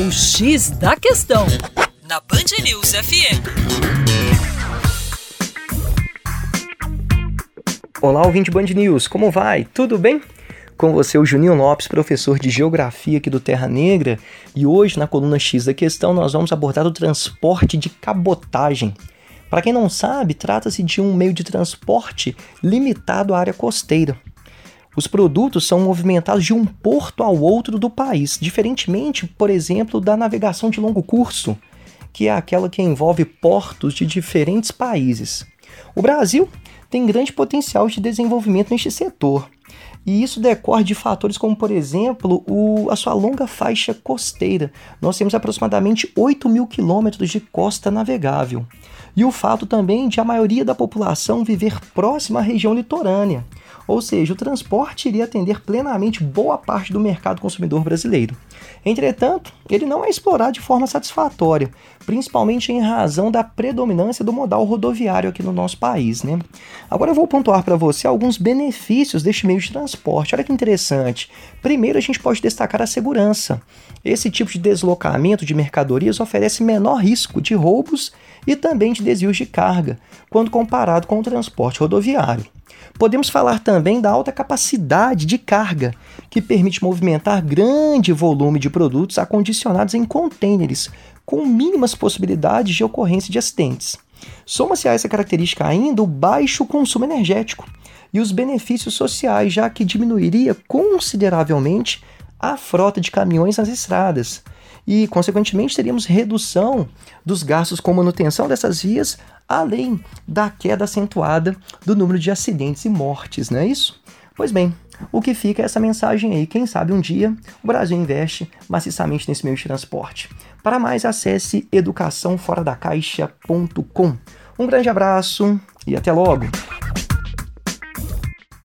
O X da Questão, na Band News FM. Olá, ouvinte Band News, como vai? Tudo bem? Com você, o Juninho Lopes, professor de Geografia aqui do Terra Negra, e hoje na coluna X da Questão nós vamos abordar o transporte de cabotagem. Para quem não sabe, trata-se de um meio de transporte limitado à área costeira. Os produtos são movimentados de um porto ao outro do país, diferentemente, por exemplo, da navegação de longo curso, que é aquela que envolve portos de diferentes países. O Brasil tem grande potencial de desenvolvimento neste setor. E isso decorre de fatores como, por exemplo, o, a sua longa faixa costeira. Nós temos aproximadamente 8 mil quilômetros de costa navegável. E o fato também de a maioria da população viver próxima à região litorânea, ou seja, o transporte iria atender plenamente boa parte do mercado consumidor brasileiro. Entretanto, ele não é explorado de forma satisfatória, principalmente em razão da predominância do modal rodoviário aqui no nosso país. Né? Agora eu vou pontuar para você alguns benefícios deste meio de transporte. Olha que interessante. Primeiro, a gente pode destacar a segurança. Esse tipo de deslocamento de mercadorias oferece menor risco de roubos e também de desvios de carga, quando comparado com o transporte rodoviário. Podemos falar também da alta capacidade de carga, que permite movimentar grande volume de produtos acondicionados em contêineres, com mínimas possibilidades de ocorrência de acidentes. Soma-se a essa característica ainda o baixo consumo energético e os benefícios sociais, já que diminuiria consideravelmente a frota de caminhões nas estradas. E, consequentemente, teríamos redução dos gastos com manutenção dessas vias, além da queda acentuada do número de acidentes e mortes, não é isso? Pois bem, o que fica é essa mensagem aí. Quem sabe um dia o Brasil investe maciçamente nesse meio de transporte. Para mais, acesse educaçãoforadacaixa.com. Um grande abraço e até logo!